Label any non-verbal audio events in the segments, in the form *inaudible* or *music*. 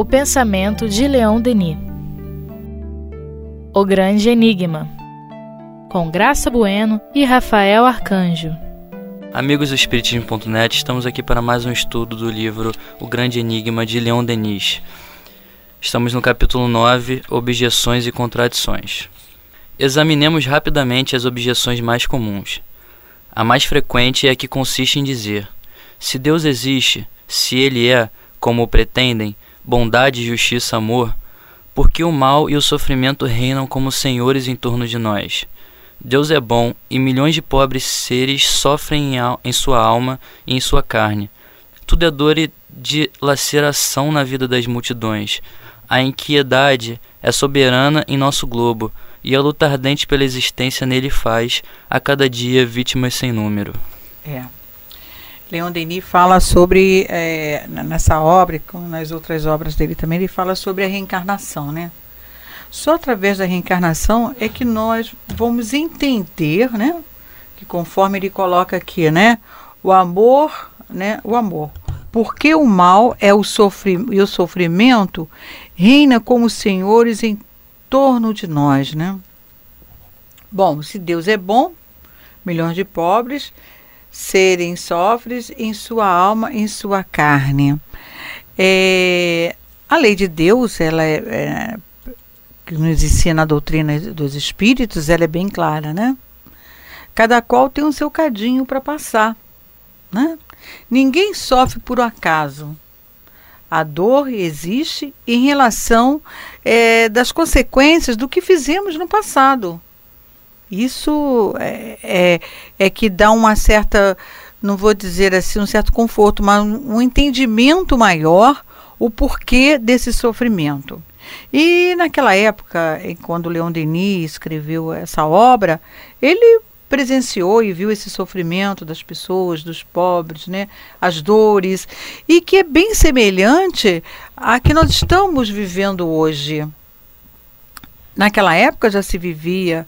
O pensamento de Leon Denis. O Grande Enigma. Com Graça Bueno e Rafael Arcanjo. Amigos do Espiritismo.net, estamos aqui para mais um estudo do livro O Grande Enigma de Leon Denis. Estamos no capítulo 9, Objeções e Contradições. Examinemos rapidamente as objeções mais comuns. A mais frequente é a que consiste em dizer: se Deus existe, se Ele é, como pretendem, bondade, justiça, amor, por que o mal e o sofrimento reinam como senhores em torno de nós? Deus é bom e milhões de pobres seres sofrem em, sua alma e em sua carne. Tudo é dor e dilaceração na vida das multidões. A inquiedade é soberana em nosso globo e a luta ardente pela existência nele faz, a cada dia, vítimas sem número. É. Leon Denis fala sobre, é, nessa obra, como nas outras obras dele também, ele fala sobre a reencarnação, né? Só através da reencarnação é que nós vamos entender, né? Que conforme ele coloca aqui, né? O amor, né? O amor. Porque o mal é o sofri e o sofrimento reina como senhores em torno de nós, né? Bom, se Deus é bom, milhões de pobres serem sofres em sua alma, em sua carne. É, a lei de Deus, ela é, é, que nos ensina a doutrina dos espíritos, ela é bem clara, né? Cada qual tem o seu cadinho para passar, né? Ninguém sofre por acaso. A dor existe em relação é, das consequências do que fizemos no passado. Isso é, é, é, que dá uma certa, não vou dizer assim, um certo conforto, mas um entendimento maior o porquê desse sofrimento. E naquela época, quando Leon Denis escreveu essa obra, ele presenciou e viu esse sofrimento das pessoas, dos pobres, né, as dores, e que é bem semelhante a que nós estamos vivendo hoje. Naquela época já se vivia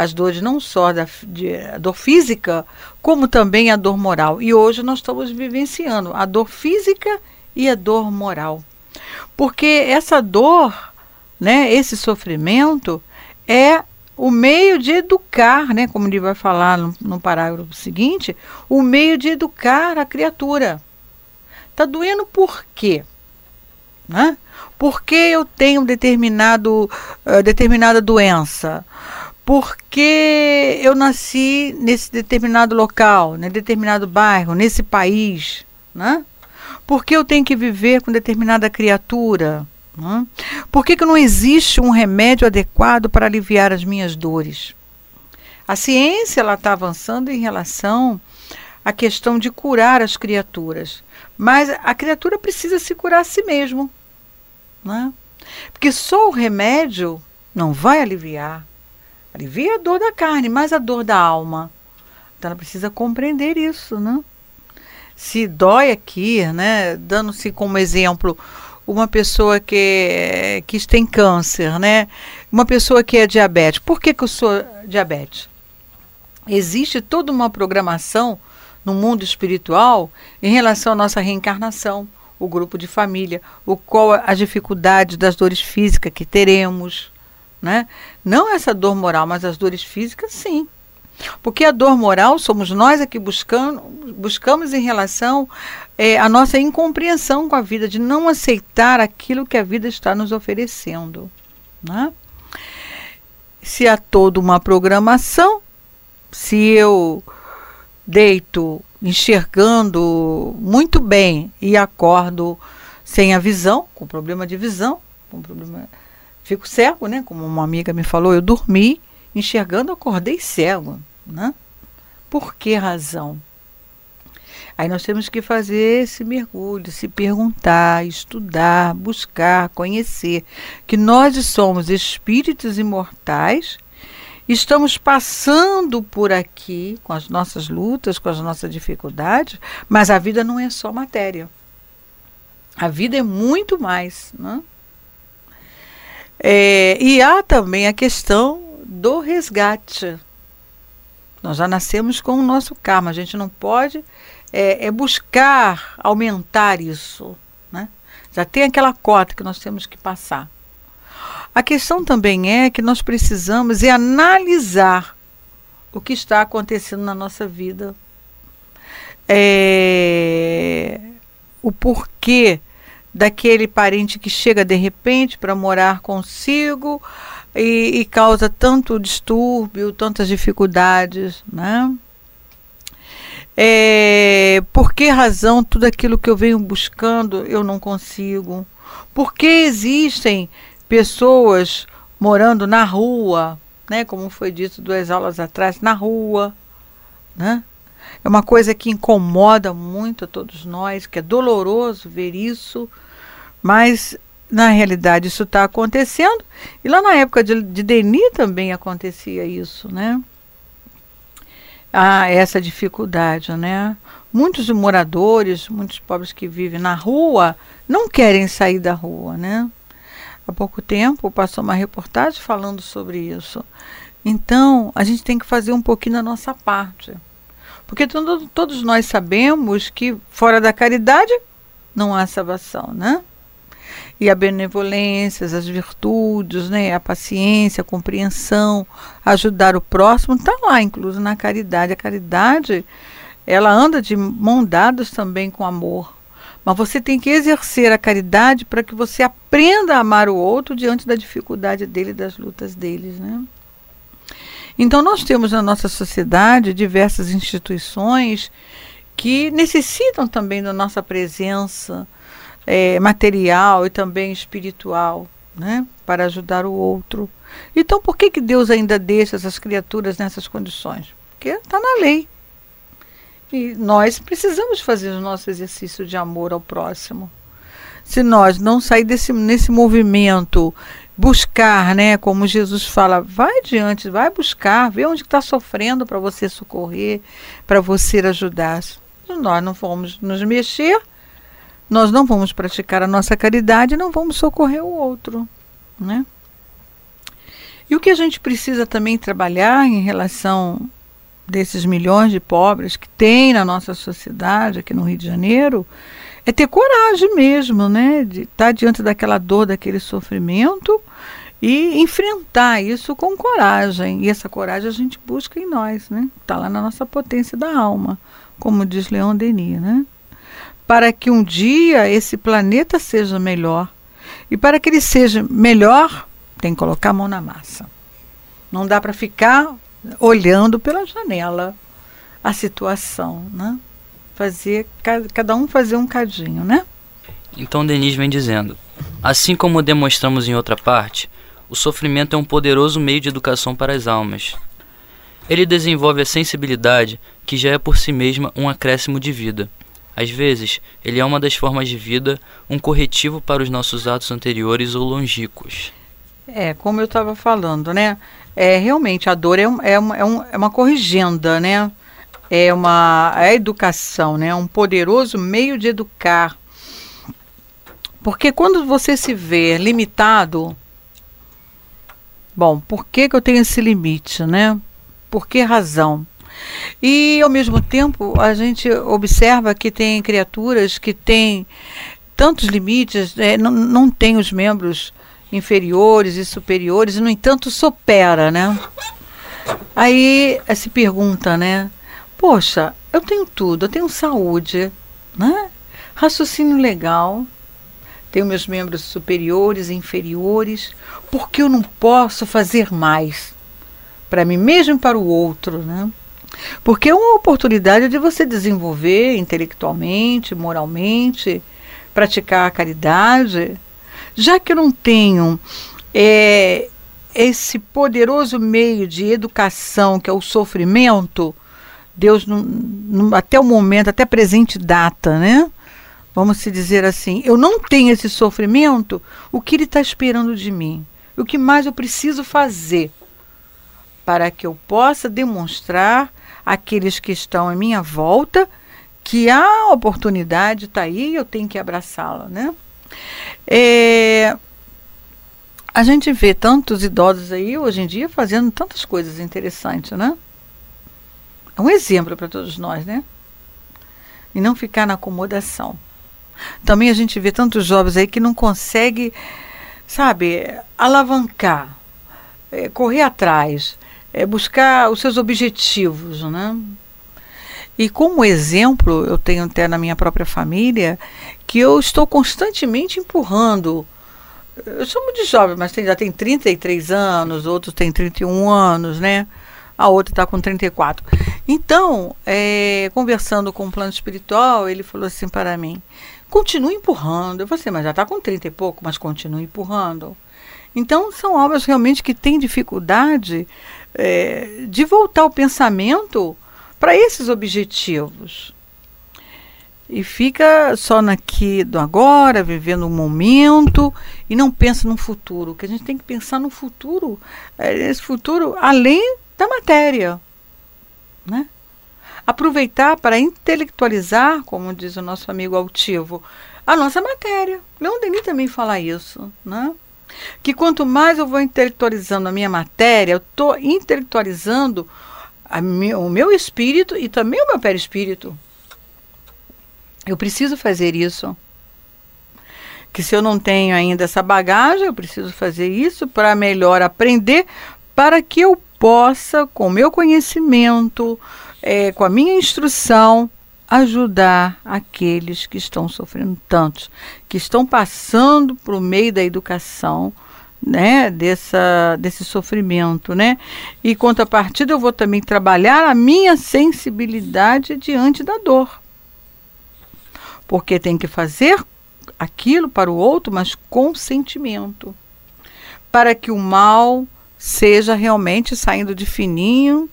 as dores não só da de, dor física, como também a dor moral. E hoje nós estamos vivenciando a dor física e a dor moral. Porque essa dor, né, esse sofrimento é o meio de educar, né, como ele vai falar no, no parágrafo seguinte, o meio de educar a criatura. Está doendo por quê? Né? Porque eu tenho determinado, uh, determinada doença? Porque eu nasci nesse determinado local, nesse determinado bairro, nesse país, né? Por que eu tenho que viver com determinada criatura? Né? Por que, que não existe um remédio adequado para aliviar as minhas dores? A ciência está avançando em relação à questão de curar as criaturas, mas a criatura precisa se curar a si mesmo, né? Porque só o remédio não vai aliviar. Alivia a dor da carne, mas a dor da alma. Então ela precisa compreender isso, né? Se dói aqui, né? Dando-se como exemplo uma pessoa que, que tem câncer, né? Uma pessoa que é diabética. Por que, que eu sou diabetes? Existe toda uma programação no mundo espiritual em relação à nossa reencarnação, o grupo de família, o qual as dificuldades das dores físicas que teremos, né? Não essa dor moral, mas as dores físicas, sim. Porque a dor moral somos nós aqui buscando, buscamos em relação é, à nossa incompreensão com a vida, de não aceitar aquilo que a vida está nos oferecendo. Né? Se há toda uma programação, se eu deito enxergando muito bem e acordo sem a visão, com problema de visão, com problema fico cego, né? Como uma amiga me falou, eu dormi enxergando, acordei cego, né? Por que razão? Aí nós temos que fazer esse mergulho, se perguntar, estudar, buscar, conhecer que nós somos espíritos imortais, estamos passando por aqui com as nossas lutas, com as nossas dificuldades, mas a vida não é só matéria. A vida é muito mais, né? É, e há também a questão do resgate. Nós já nascemos com o nosso karma, a gente não pode é, é buscar aumentar isso. Né? Já tem aquela cota que nós temos que passar. A questão também é que nós precisamos é analisar o que está acontecendo na nossa vida. É, o porquê daquele parente que chega de repente para morar consigo e, e, causa tanto distúrbio, tantas dificuldades, né? É, por que razão tudo aquilo que eu venho buscando eu não consigo? Por que existem pessoas morando na rua, né, como foi dito duas aulas atrás, na rua, né? É uma coisa que incomoda muito a todos nós, que é doloroso ver isso, mas na realidade isso está acontecendo. E lá na época de, de Denis também acontecia isso, né? Ah, essa dificuldade, né? Muitos moradores, muitos pobres que vivem na rua, não querem sair da rua, né? Há pouco tempo passou uma reportagem falando sobre isso. Então, a gente tem que fazer um pouquinho da nossa parte. Porque todo, todos nós sabemos que fora da caridade não há salvação, né? E a benevolência, as virtudes, né? a paciência, a compreensão, ajudar o próximo, está lá, incluso na caridade. A caridade, ela anda de mão dadas também com amor. Mas você tem que exercer a caridade para que você aprenda a amar o outro diante da dificuldade dele, das lutas deles, né? Então, nós temos na nossa sociedade diversas instituições que necessitam também da nossa presença é, material e também espiritual, né, para ajudar o outro. Então, por que, que Deus ainda deixa essas criaturas nessas condições? Porque está na lei. E nós precisamos fazer o nosso exercício de amor ao próximo. Se nós não sair desse nesse movimento buscar, né? Como Jesus fala, vai adiante, vai buscar, vê onde está sofrendo para você socorrer, para você ajudar. Se nós não formos nos mexer, nós não vamos praticar a nossa caridade, não vamos socorrer o outro, né? E o que a gente precisa também trabalhar em relação desses milhões de pobres que tem na nossa sociedade aqui no Rio de Janeiro é ter coragem mesmo, né, de estar tá diante daquela dor, daquele sofrimento e enfrentar isso com coragem. E essa coragem a gente busca em nós, né? Está lá na nossa potência da alma, como diz Leon Denis, né? Para que um dia esse planeta seja melhor. E para que ele seja melhor, tem que colocar a mão na massa. Não dá para ficar olhando pela janela a situação, né? Fazer cada um fazer um cadinho, né? Então Denis vem dizendo: assim como demonstramos em outra parte, o sofrimento é um poderoso meio de educação para as almas. Ele desenvolve a sensibilidade que já é por si mesma um acréscimo de vida. Às vezes, ele é uma das formas de vida, um corretivo para os nossos atos anteriores ou longínquos. É, como eu estava falando, né? É, realmente, a dor é, um, é, uma, é, um, é uma corrigenda, né? É uma a educação, né? um poderoso meio de educar. Porque quando você se vê limitado, bom, por que, que eu tenho esse limite, né? Por que razão? E ao mesmo tempo a gente observa que tem criaturas que têm tantos limites, é, não, não tem os membros inferiores e superiores, e no entanto supera, né? Aí se pergunta, né? Poxa, eu tenho tudo, eu tenho saúde, né? raciocínio legal, tenho meus membros superiores e inferiores, por que eu não posso fazer mais para mim mesmo e para o outro, né? Porque é uma oportunidade de você desenvolver intelectualmente, moralmente, praticar a caridade. Já que eu não tenho é, esse poderoso meio de educação que é o sofrimento, Deus, até o momento, até presente data, né? Vamos se dizer assim, eu não tenho esse sofrimento, o que Ele está esperando de mim? O que mais eu preciso fazer para que eu possa demonstrar àqueles que estão à minha volta que a oportunidade está aí e eu tenho que abraçá-la, né? É, a gente vê tantos idosos aí hoje em dia fazendo tantas coisas interessantes, né? Um exemplo para todos nós, né? E não ficar na acomodação. Também a gente vê tantos jovens aí que não consegue, sabe, alavancar, é, correr atrás, é, buscar os seus objetivos, né? E como exemplo, eu tenho até na minha própria família que eu estou constantemente empurrando. Eu chamo de jovem, mas tem, já tem 33 anos, outros têm 31 anos, né? A outra está com 34. Então, é, conversando com o plano espiritual, ele falou assim para mim: continue empurrando. Eu falei assim, mas já está com 30 e pouco, mas continue empurrando. Então, são obras realmente que têm dificuldade é, de voltar o pensamento para esses objetivos. E fica só naqui do agora, vivendo o momento e não pensa no futuro. Que a gente tem que pensar no futuro, é, esse futuro além da matéria, né? Aproveitar para intelectualizar, como diz o nosso amigo altivo, a nossa matéria. Leon Denis também fala isso, né? Que quanto mais eu vou intelectualizando a minha matéria, eu estou intelectualizando mi, o meu espírito e também o meu perispírito. Eu preciso fazer isso. Que se eu não tenho ainda essa bagagem, eu preciso fazer isso para melhor aprender, para que eu possa, com meu conhecimento, é, com a minha instrução, ajudar aqueles que estão sofrendo tantos, que estão passando por meio da educação, né, dessa, desse sofrimento, né? E contrapartida eu vou também trabalhar a minha sensibilidade diante da dor. Porque tem que fazer aquilo para o outro, mas com sentimento. Para que o mal seja realmente saindo de fininho,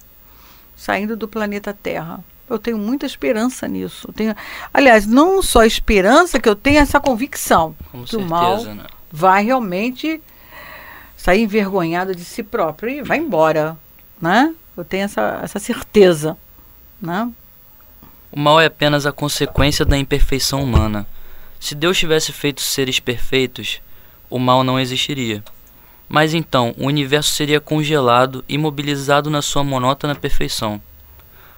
saindo do planeta Terra. Eu tenho muita esperança nisso. tenho, aliás, não só esperança, que eu tenho essa convicção Com que certeza, o mal né? vai realmente sair envergonhado de si próprio e vai embora, né? Eu tenho essa, essa certeza, né? O mal é apenas a consequência da imperfeição humana. Se Deus tivesse feito seres perfeitos, o mal não existiria. Mas então o universo seria congelado, imobilizado na sua monótona perfeição.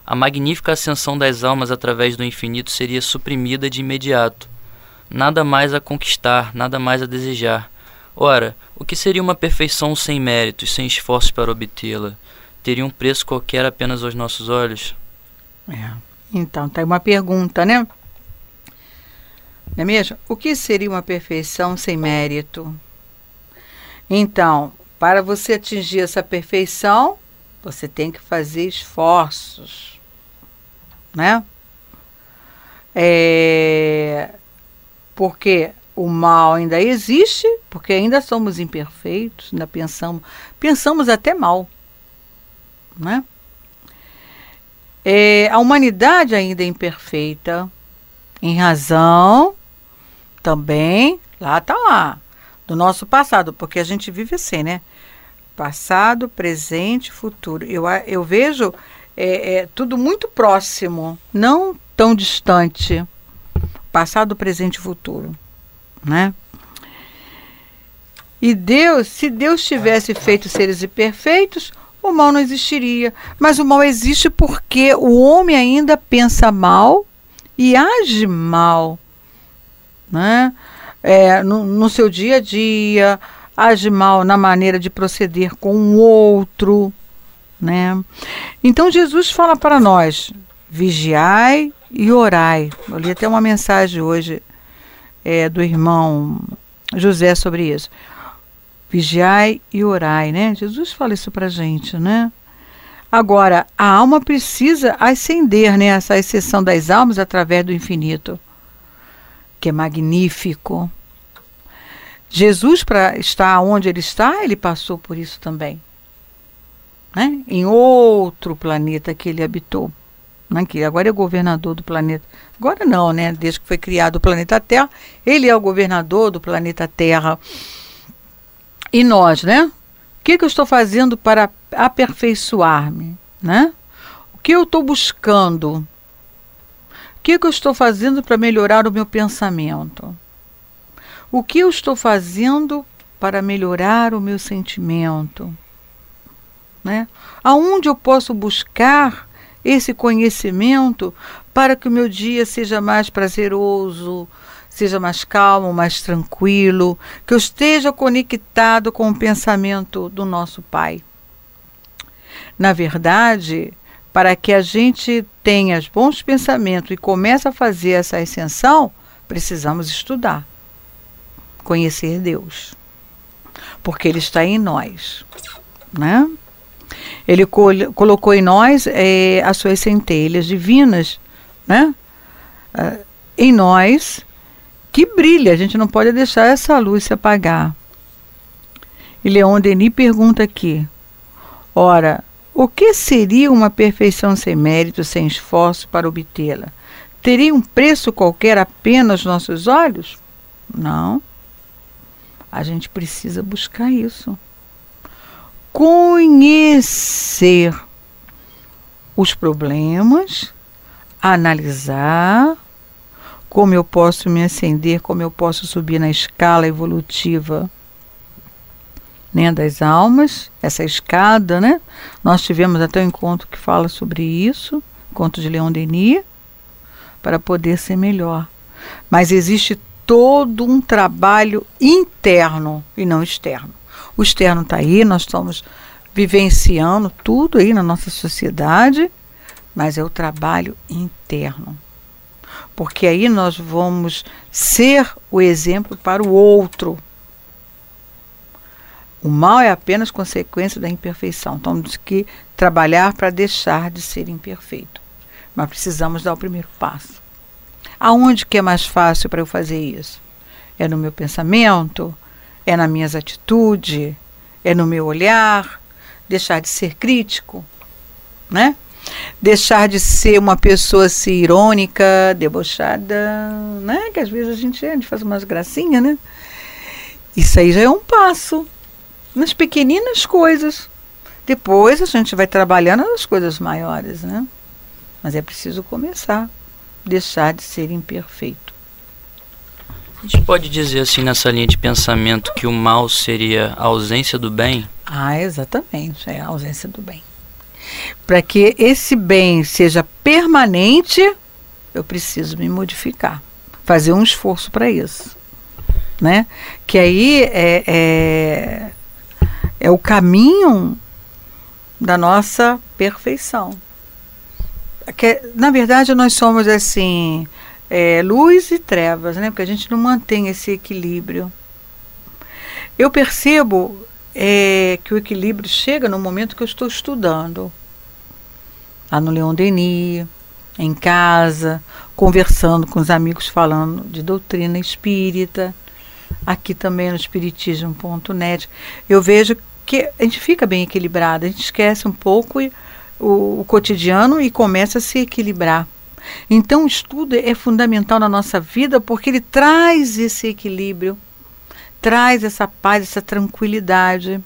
A magnífica ascensão das almas através do infinito seria suprimida de imediato. Nada mais a conquistar, nada mais a desejar. Ora, o que seria uma perfeição sem méritos, sem esforços para obtê-la? Teria um preço qualquer apenas aos nossos olhos? É. Então, tá aí uma pergunta, né? Não é mesmo? O que seria uma perfeição sem mérito? Então, para você atingir essa perfeição, você tem que fazer esforços, né? É, porque o mal ainda existe, porque ainda somos imperfeitos, ainda pensamos, pensamos até mal, né? É, a humanidade ainda é imperfeita, em razão também, lá está lá, do nosso passado, porque a gente vive assim, né? Passado, presente, futuro. Eu, eu vejo é, é, tudo muito próximo, não tão distante. Passado, presente e futuro, né? E Deus, se Deus tivesse feito seres imperfeitos, o mal não existiria. Mas o mal existe porque o homem ainda pensa mal e age mal, né? É, no, no seu dia a dia, age mal na maneira de proceder com o outro, né? Então Jesus fala para nós: vigiai e orai. Eu li até uma mensagem hoje é, do irmão José sobre isso. Vigiai e orai, né? Jesus fala isso para gente, né? Agora, a alma precisa ascender, né? Essa exceção das almas através do infinito que é magnífico. Jesus, para estar onde ele está, ele passou por isso também. Né? Em outro planeta que ele habitou. Né? Que agora é governador do planeta. Agora não, né? Desde que foi criado o planeta Terra, ele é o governador do planeta Terra. E nós, né? O que, que eu estou fazendo para aperfeiçoar-me? Né? O que eu estou buscando? Que, que eu estou fazendo para melhorar o meu pensamento? O que eu estou fazendo para melhorar o meu sentimento? Né? Aonde eu posso buscar esse conhecimento para que o meu dia seja mais prazeroso, seja mais calmo, mais tranquilo, que eu esteja conectado com o pensamento do nosso Pai. Na verdade, para que a gente tenha bons pensamentos e comece a fazer essa ascensão, precisamos estudar, conhecer Deus, porque Ele está em nós, né? Ele col colocou em nós é, as suas centelhas divinas, né? Uh, em nós que brilha. A gente não pode deixar essa luz se apagar. E Leon Denis pergunta aqui: ora, o que seria uma perfeição sem mérito, sem esforço para obtê-la? Teria um preço qualquer apenas nossos olhos? Não. A gente precisa buscar isso. Conhecer os problemas, analisar como eu posso me ascender, como eu posso subir na escala evolutiva né, das almas, essa escada, né? Nós tivemos até um encontro que fala sobre isso, encontro de Leon Denis, para poder ser melhor. Mas existe todo um trabalho interno e não externo. O externo está aí, nós estamos vivenciando tudo aí na nossa sociedade, mas é o trabalho interno porque aí nós vamos ser o exemplo para o outro. O mal é apenas consequência da imperfeição. Então, temos que trabalhar para deixar de ser imperfeito. Mas precisamos dar o primeiro passo. Aonde que é mais fácil para eu fazer isso? É no meu pensamento? É nas minhas atitudes? É no meu olhar? Deixar de ser crítico? Né? deixar de ser uma pessoa assim, irônica, debochada, né? Que às vezes a gente, a gente faz umas gracinhas, né? Isso aí já é um passo nas pequeninas coisas. Depois a gente vai trabalhando nas coisas maiores, né? Mas é preciso começar, deixar de ser imperfeito. A gente pode dizer assim nessa linha de pensamento que o mal seria a ausência do bem? Ah, exatamente, é a ausência do bem. Para que esse bem seja permanente, eu preciso me modificar, fazer um esforço para isso. Né? Que aí é, é, é o caminho da nossa perfeição. Que, na verdade, nós somos assim, é, luz e trevas, né? porque a gente não mantém esse equilíbrio. Eu percebo é, que o equilíbrio chega no momento que eu estou estudando lá no Leon Denis, em casa, conversando com os amigos, falando de doutrina espírita, aqui também no espiritismo.net. Eu vejo que a gente fica bem equilibrado, a gente esquece um pouco o, o cotidiano e começa a se equilibrar. Então, o estudo é fundamental na nossa vida porque ele traz esse equilíbrio, traz essa paz, essa tranquilidade.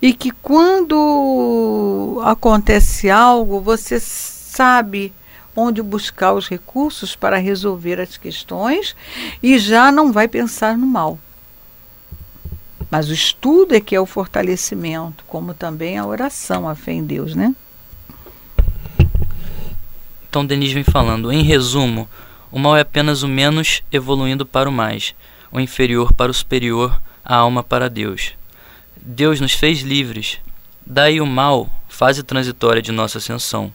E que quando acontece algo, você sabe onde buscar os recursos para resolver as questões e já não vai pensar no mal. Mas o estudo é que é o fortalecimento, como também a oração, a fé em Deus, né? Então Denis vem falando, em resumo, o mal é apenas o menos evoluindo para o mais, o inferior para o superior, a alma para Deus. Deus nos fez livres. Daí o mal, fase transitória de nossa ascensão.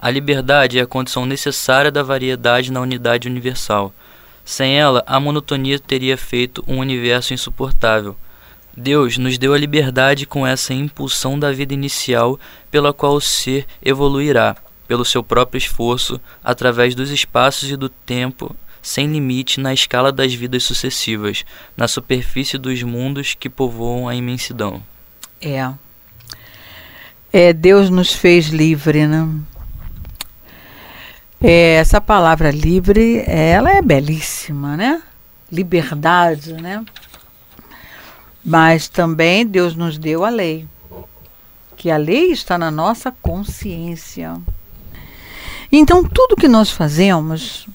A liberdade é a condição necessária da variedade na unidade universal. Sem ela, a monotonia teria feito um universo insuportável. Deus nos deu a liberdade com essa impulsão da vida inicial pela qual o ser evoluirá, pelo seu próprio esforço, através dos espaços e do tempo sem limite na escala das vidas sucessivas, na superfície dos mundos que povoam a imensidão. É. É, Deus nos fez livre, né? É, essa palavra livre, ela é belíssima, né? Liberdade, né? Mas também Deus nos deu a lei. Que a lei está na nossa consciência. Então, tudo que nós fazemos,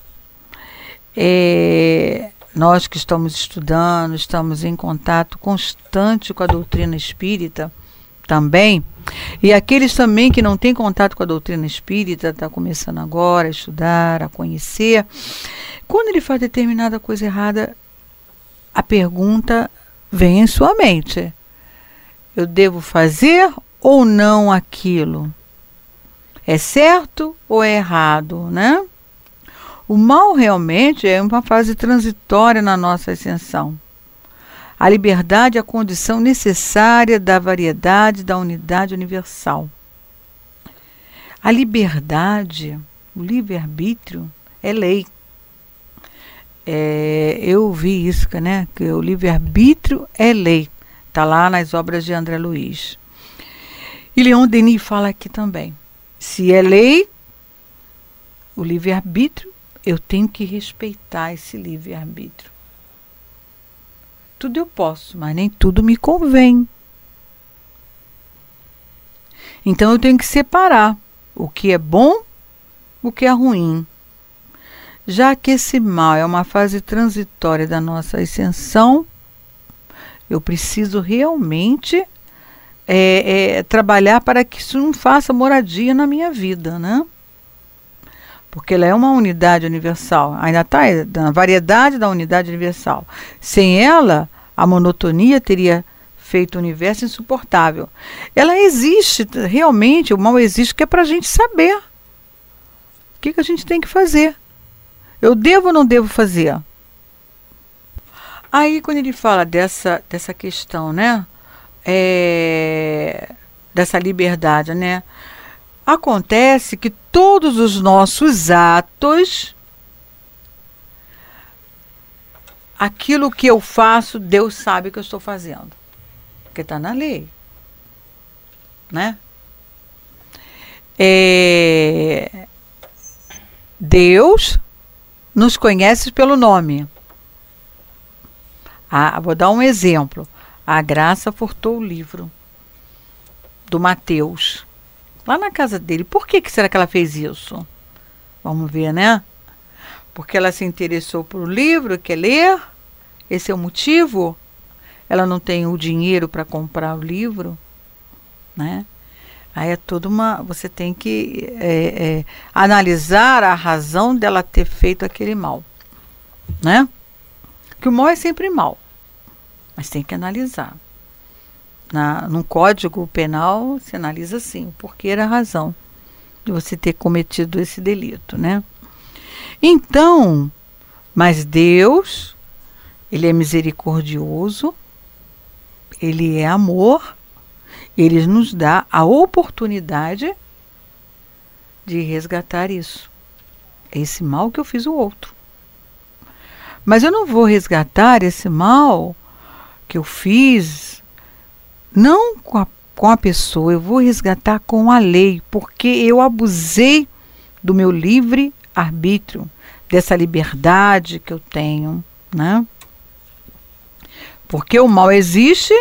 é, nós que estamos estudando, estamos em contato constante com a doutrina espírita também, e aqueles também que não têm contato com a doutrina espírita, está começando agora a estudar, a conhecer, Quando ele faz determinada coisa errada, a pergunta vem em sua mente: eu devo fazer ou não aquilo? É certo ou é errado, né? O mal realmente é uma fase transitória na nossa ascensão. A liberdade é a condição necessária da variedade da unidade universal. A liberdade, o livre-arbítrio, é lei. É, eu vi isso, né? Que o livre-arbítrio é lei. Está lá nas obras de André Luiz. E Leon Denis fala aqui também. Se é lei, o livre-arbítrio, eu tenho que respeitar esse livre-arbítrio. Tudo eu posso, mas nem tudo me convém. Então eu tenho que separar o que é bom, o que é ruim. Já que esse mal é uma fase transitória da nossa ascensão, eu preciso realmente é, é, trabalhar para que isso não faça moradia na minha vida, né? porque ela é uma unidade universal, ainda está na variedade da unidade universal. Sem ela, a monotonia teria feito o universo insuportável. Ela existe, realmente, o mal existe, que é para a gente saber o que, que a gente tem que fazer. Eu devo ou não devo fazer? Aí, quando ele fala dessa, dessa questão, né? É, dessa liberdade, né? Acontece que todos os nossos atos, aquilo que eu faço, Deus sabe que eu estou fazendo. Porque está na lei. Né? É, Deus nos conhece pelo nome. Ah, vou dar um exemplo. A graça furtou o livro do Mateus lá na casa dele. Por que, que será que ela fez isso? Vamos ver, né? Porque ela se interessou por um livro, quer ler? Esse é o motivo? Ela não tem o dinheiro para comprar o livro, né? Aí é toda uma. Você tem que é, é, analisar a razão dela ter feito aquele mal, né? Que o mal é sempre mal, mas tem que analisar na, num código penal se analisa assim, o porquê era a razão de você ter cometido esse delito, né? Então, mas Deus, ele é misericordioso, ele é amor, ele nos dá a oportunidade de resgatar isso. Esse mal que eu fiz o outro. Mas eu não vou resgatar esse mal que eu fiz não com a, com a pessoa, eu vou resgatar com a lei, porque eu abusei do meu livre arbítrio, dessa liberdade que eu tenho, né? Porque o mal existe,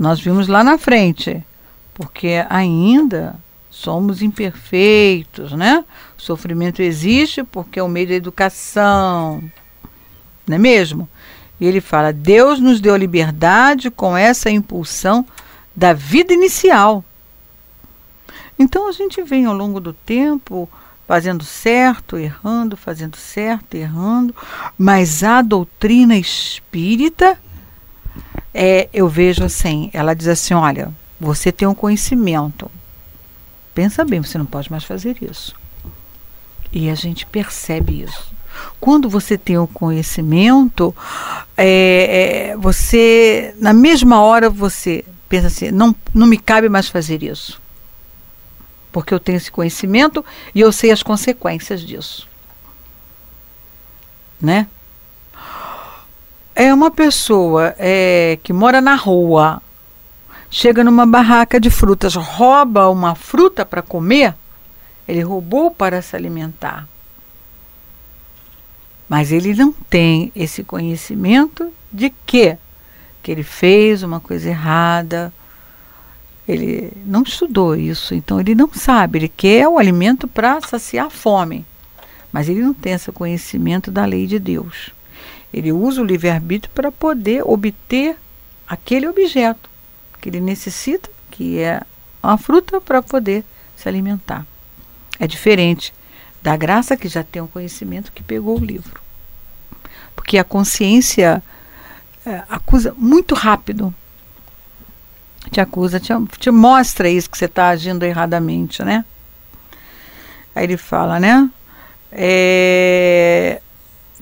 nós vimos lá na frente, porque ainda somos imperfeitos, né? O sofrimento existe porque é o meio da educação, não é mesmo? E ele fala: Deus nos deu liberdade com essa impulsão da vida inicial. Então a gente vem ao longo do tempo fazendo certo, errando, fazendo certo, errando, mas a doutrina espírita, é, eu vejo assim, ela diz assim, olha, você tem um conhecimento, pensa bem, você não pode mais fazer isso. E a gente percebe isso. Quando você tem o conhecimento, é, é, você, na mesma hora, você pensa assim: não, não me cabe mais fazer isso. Porque eu tenho esse conhecimento e eu sei as consequências disso. Né? É uma pessoa é, que mora na rua, chega numa barraca de frutas, rouba uma fruta para comer, ele roubou para se alimentar. Mas ele não tem esse conhecimento de que que ele fez uma coisa errada. Ele não estudou isso, então ele não sabe. Ele quer o alimento para saciar a fome, mas ele não tem esse conhecimento da lei de Deus. Ele usa o livre-arbítrio para poder obter aquele objeto que ele necessita, que é uma fruta para poder se alimentar. É diferente da graça que já tem o conhecimento que pegou o livro. Porque a consciência é, acusa muito rápido. Te acusa, te, te mostra isso que você está agindo erradamente, né? Aí ele fala, né? É,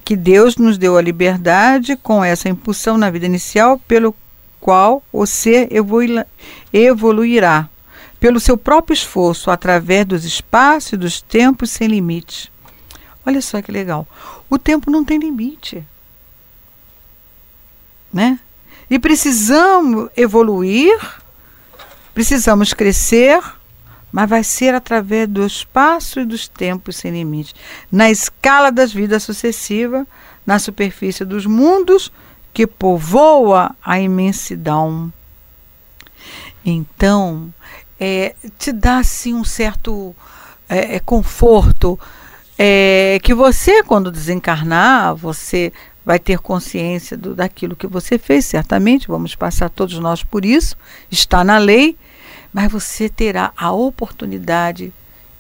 que Deus nos deu a liberdade com essa impulsão na vida inicial, pelo qual o ser evoluirá, pelo seu próprio esforço, através dos espaços e dos tempos sem limite. Olha só que legal. O tempo não tem limite. Né? E precisamos evoluir, precisamos crescer, mas vai ser através do espaço e dos tempos sem limite, na escala das vidas sucessivas, na superfície dos mundos que povoa a imensidão. Então, é, te dá assim um certo é, é, conforto é, que você, quando desencarnar, você vai ter consciência do, daquilo que você fez, certamente, vamos passar todos nós por isso, está na lei, mas você terá a oportunidade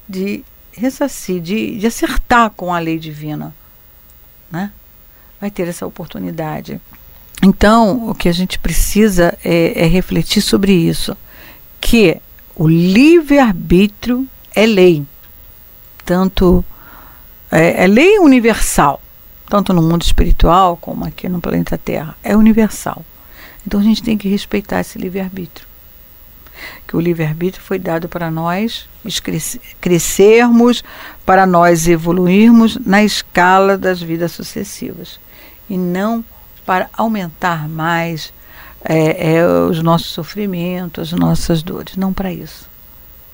de ressarcir, de, de acertar com a lei divina. Né? Vai ter essa oportunidade. Então, o que a gente precisa é, é refletir sobre isso, que o livre-arbítrio é lei, tanto é, é, lei universal, tanto no mundo espiritual como aqui no planeta Terra, é universal. Então a gente tem que respeitar esse livre-arbítrio que o livre-arbítrio foi dado para nós crescermos, para nós evoluirmos na escala das vidas sucessivas e não para aumentar mais é, é, os nossos sofrimentos, as nossas dores, não para isso,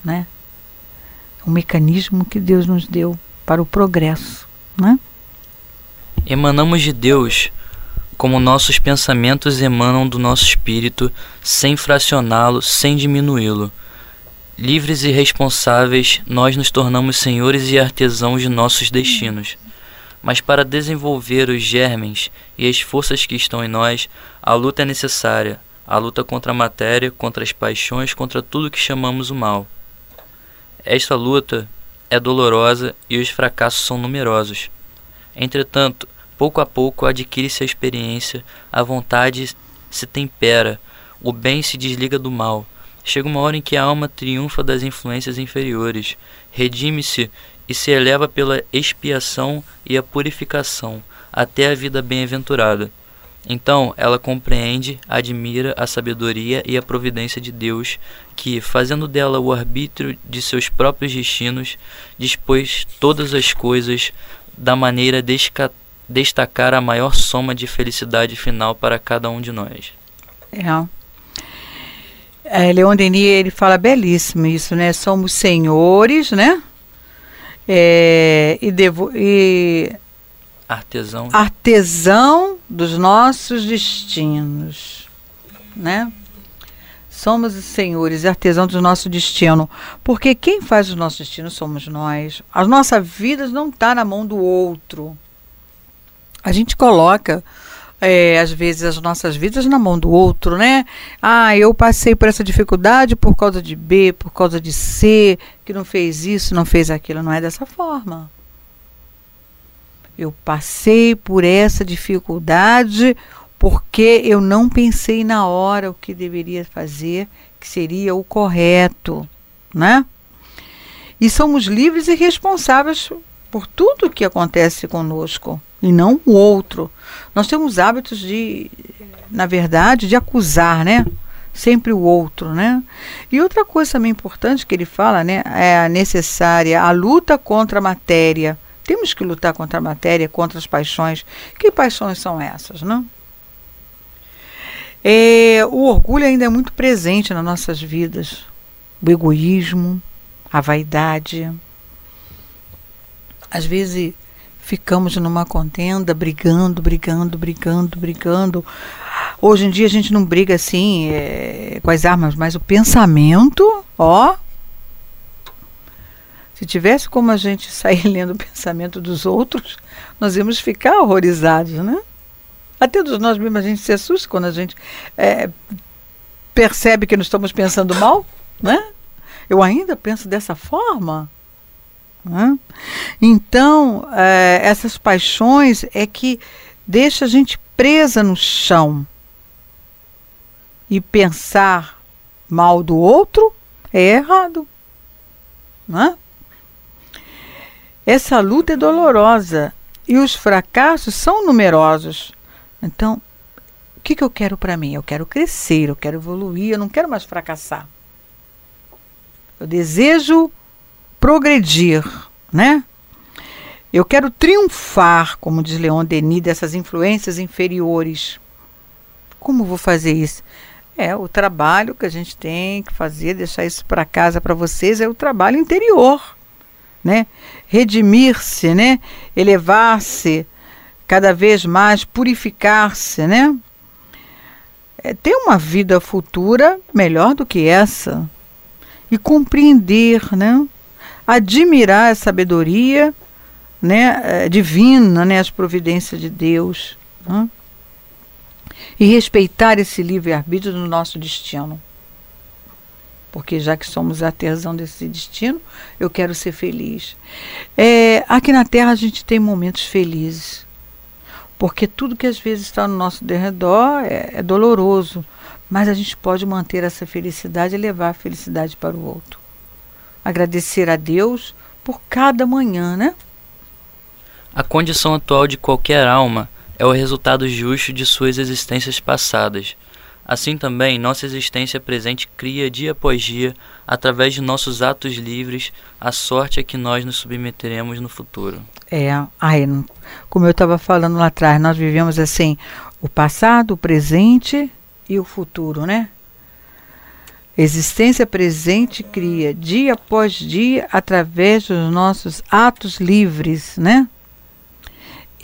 né? Um mecanismo que Deus nos deu para o progresso, né? Emanamos de Deus como nossos pensamentos emanam do nosso espírito, sem fracioná-lo, sem diminuí-lo. Livres e responsáveis, nós nos tornamos senhores e artesãos de nossos destinos. Mas para desenvolver os germes e as forças que estão em nós, a luta é necessária, a luta contra a matéria, contra as paixões, contra tudo que chamamos o mal. Esta luta é dolorosa e os fracassos são numerosos. Entretanto, Pouco a pouco adquire-se a experiência, a vontade se tempera, o bem se desliga do mal. Chega uma hora em que a alma triunfa das influências inferiores, redime-se e se eleva pela expiação e a purificação até a vida bem-aventurada. Então ela compreende, admira a sabedoria e a providência de Deus, que, fazendo dela o arbítrio de seus próprios destinos, dispôs todas as coisas da maneira descatada destacar a maior soma de felicidade final para cada um de nós. É. é Leon Denis ele fala belíssimo isso, né? Somos senhores, né? É, e, devo, e artesão artesão dos nossos destinos, né? Somos os senhores e artesãos do nosso destino, porque quem faz o nosso destino somos nós. As nossas vidas não está na mão do outro. A gente coloca é, às vezes as nossas vidas na mão do outro, né? Ah, eu passei por essa dificuldade por causa de B, por causa de C, que não fez isso, não fez aquilo. Não é dessa forma. Eu passei por essa dificuldade porque eu não pensei na hora o que deveria fazer, que seria o correto, né? E somos livres e responsáveis por tudo que acontece conosco e não o outro. Nós temos hábitos de, na verdade, de acusar, né? Sempre o outro, né? E outra coisa também importante que ele fala, né, é a necessária a luta contra a matéria. Temos que lutar contra a matéria, contra as paixões. Que paixões são essas, não? É, o orgulho ainda é muito presente nas nossas vidas. O egoísmo, a vaidade. Às vezes ficamos numa contenda, brigando, brigando, brigando, brigando. Hoje em dia a gente não briga assim é, com as armas, mas o pensamento, ó. Se tivesse como a gente *laughs* sair lendo o pensamento dos outros, nós íamos ficar horrorizados, né? Até dos nós mesmos a gente se assusta quando a gente é, percebe que nós estamos pensando mal, né? Eu ainda penso dessa forma. Né? Então, é, essas paixões é que deixa a gente presa no chão. E pensar mal do outro é errado. Né? Essa luta é dolorosa e os fracassos são numerosos. Então, o que, que eu quero para mim? Eu quero crescer, eu quero evoluir, eu não quero mais fracassar. Eu desejo progredir, né? Eu quero triunfar, como diz Leon Denis, dessas influências inferiores. Como vou fazer isso? É o trabalho que a gente tem que fazer, deixar isso para casa para vocês, é o trabalho interior, né? Redimir-se, né? Elevar-se cada vez mais, purificar-se, né? É, ter uma vida futura melhor do que essa e compreender, né? Admirar a sabedoria né, eh, divina, né, as providências de Deus. Né? E respeitar esse livre-arbítrio do nosso destino. Porque já que somos artesão desse destino, eu quero ser feliz. É, aqui na Terra a gente tem momentos felizes. Porque tudo que às vezes está no nosso derredor é, é doloroso. Mas a gente pode manter essa felicidade e levar a felicidade para o outro. Agradecer a Deus por cada manhã, né? A condição atual de qualquer alma é o resultado justo de suas existências passadas. Assim também, nossa existência presente cria dia após dia, através de nossos atos livres, a sorte a que nós nos submeteremos no futuro. É, ai, como eu estava falando lá atrás, nós vivemos assim o passado, o presente e o futuro, né? Existência presente cria dia após dia através dos nossos atos livres, né?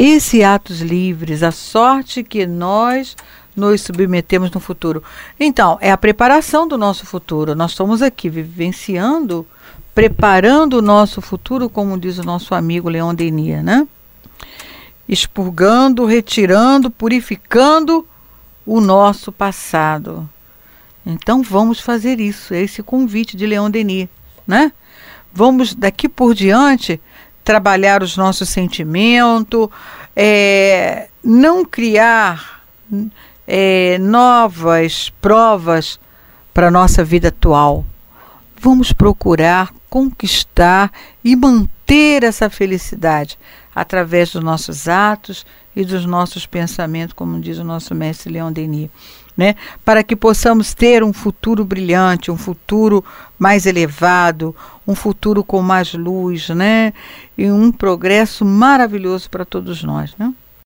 esse atos livres, a sorte que nós nos submetemos no futuro. Então, é a preparação do nosso futuro. Nós estamos aqui vivenciando, preparando o nosso futuro, como diz o nosso amigo Leon Denis, né? Expurgando, retirando, purificando o nosso passado. Então vamos fazer isso, é esse convite de Leon Denis, né? Vamos daqui por diante trabalhar os nossos sentimentos, é, não criar é, novas provas para a nossa vida atual. Vamos procurar conquistar e manter essa felicidade através dos nossos atos e dos nossos pensamentos, como diz o nosso mestre Leon Denis né? Para que possamos ter um futuro brilhante, um futuro mais elevado, um futuro com mais luz, né? E um progresso maravilhoso para todos nós, né?